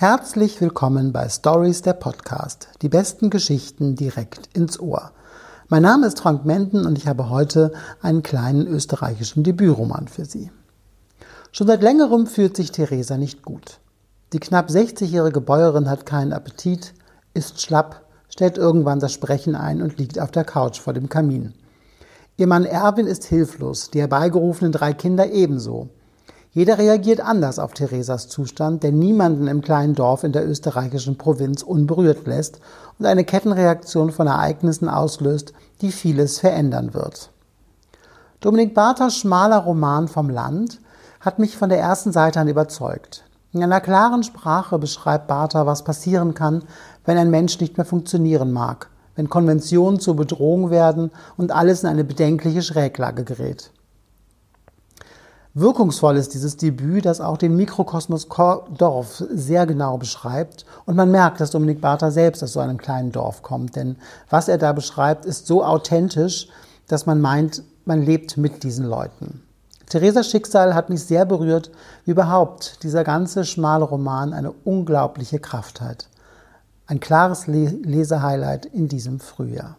Herzlich willkommen bei Stories der Podcast. Die besten Geschichten direkt ins Ohr. Mein Name ist Frank Menden und ich habe heute einen kleinen österreichischen Debütroman für Sie. Schon seit längerem fühlt sich Theresa nicht gut. Die knapp 60-jährige Bäuerin hat keinen Appetit, ist schlapp, stellt irgendwann das Sprechen ein und liegt auf der Couch vor dem Kamin. Ihr Mann Erwin ist hilflos, die herbeigerufenen drei Kinder ebenso. Jeder reagiert anders auf Theresas Zustand, der niemanden im kleinen Dorf in der österreichischen Provinz unberührt lässt und eine Kettenreaktion von Ereignissen auslöst, die vieles verändern wird. Dominik Barthers schmaler Roman vom Land hat mich von der ersten Seite an überzeugt. In einer klaren Sprache beschreibt Bartha, was passieren kann, wenn ein Mensch nicht mehr funktionieren mag, wenn Konventionen zur Bedrohung werden und alles in eine bedenkliche Schräglage gerät. Wirkungsvoll ist dieses Debüt, das auch den Mikrokosmos Dorf sehr genau beschreibt. Und man merkt, dass Dominik Bartha selbst aus so einem kleinen Dorf kommt. Denn was er da beschreibt, ist so authentisch, dass man meint, man lebt mit diesen Leuten. Theresas Schicksal hat mich sehr berührt, wie überhaupt dieser ganze schmale Roman eine unglaubliche Kraft hat. Ein klares Lesehighlight in diesem Frühjahr.